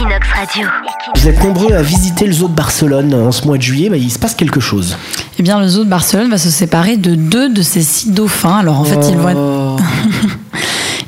Equinox Radio. Vous êtes nombreux à visiter le zoo de Barcelone en ce mois de juillet, bah, il se passe quelque chose. Eh bien, le zoo de Barcelone va se séparer de deux de ses six dauphins. Alors, en fait, ils vont être...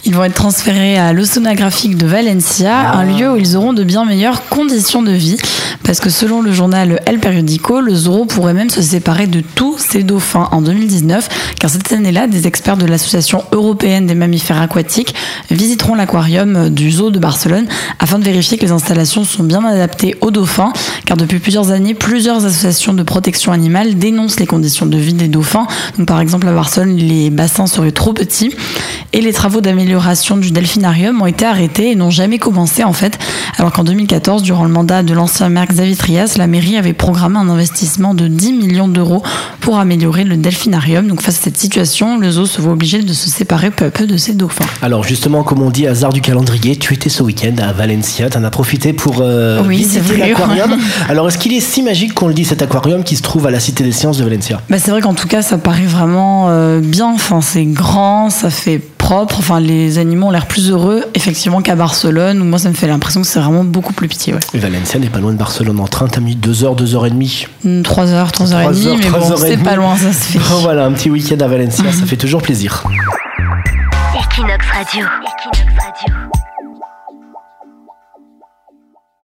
Ils vont être transférés à l'Océanographique de Valencia, un lieu où ils auront de bien meilleures conditions de vie. Parce que selon le journal El Periodico, le zoo pourrait même se séparer de tous ses dauphins en 2019, car cette année-là, des experts de l'Association européenne des mammifères aquatiques visiteront l'aquarium du zoo de Barcelone afin de vérifier que les installations sont bien adaptées aux dauphins, car depuis plusieurs années, plusieurs associations de protection animale dénoncent les conditions de vie des dauphins. Par exemple, à Barcelone, les bassins seraient trop petits et les travaux d'amélioration du delphinarium ont été arrêtés et n'ont jamais commencé en fait, alors qu'en 2014, durant le mandat de l'ancien maire Xavier Trias, la mairie avait programmé un investissement de 10 millions d'euros pour améliorer le delphinarium. Donc face à cette situation, le zoo se voit obligé de se séparer peu à peu de ses dauphins. Alors justement, comme on dit, hasard du calendrier, tu étais ce week-end à Valencia, tu en as profité pour euh, Oui, visiter l'aquarium. Alors est-ce qu'il est si magique qu'on le dit cet aquarium qui se trouve à la Cité des Sciences de Valencia? Bah, c'est vrai qu'en tout cas, ça paraît vraiment euh, bien. Enfin, c'est grand, ça fait propre. Enfin, les animaux ont l'air plus heureux, effectivement, qu'à Barcelone. Où moi, ça me fait l'impression que c'est vraiment beaucoup plus petit. Ouais. Et Valencia n'est pas loin de Barcelone en train, t'as mis 2 heures, 2 heures et demie. 3 heures, 3 heures et demie, mais bon, c'est pas loin, ça se fait. voilà, un petit week-end à Valencia, ça fait toujours plaisir. Equinox Radio. Equinox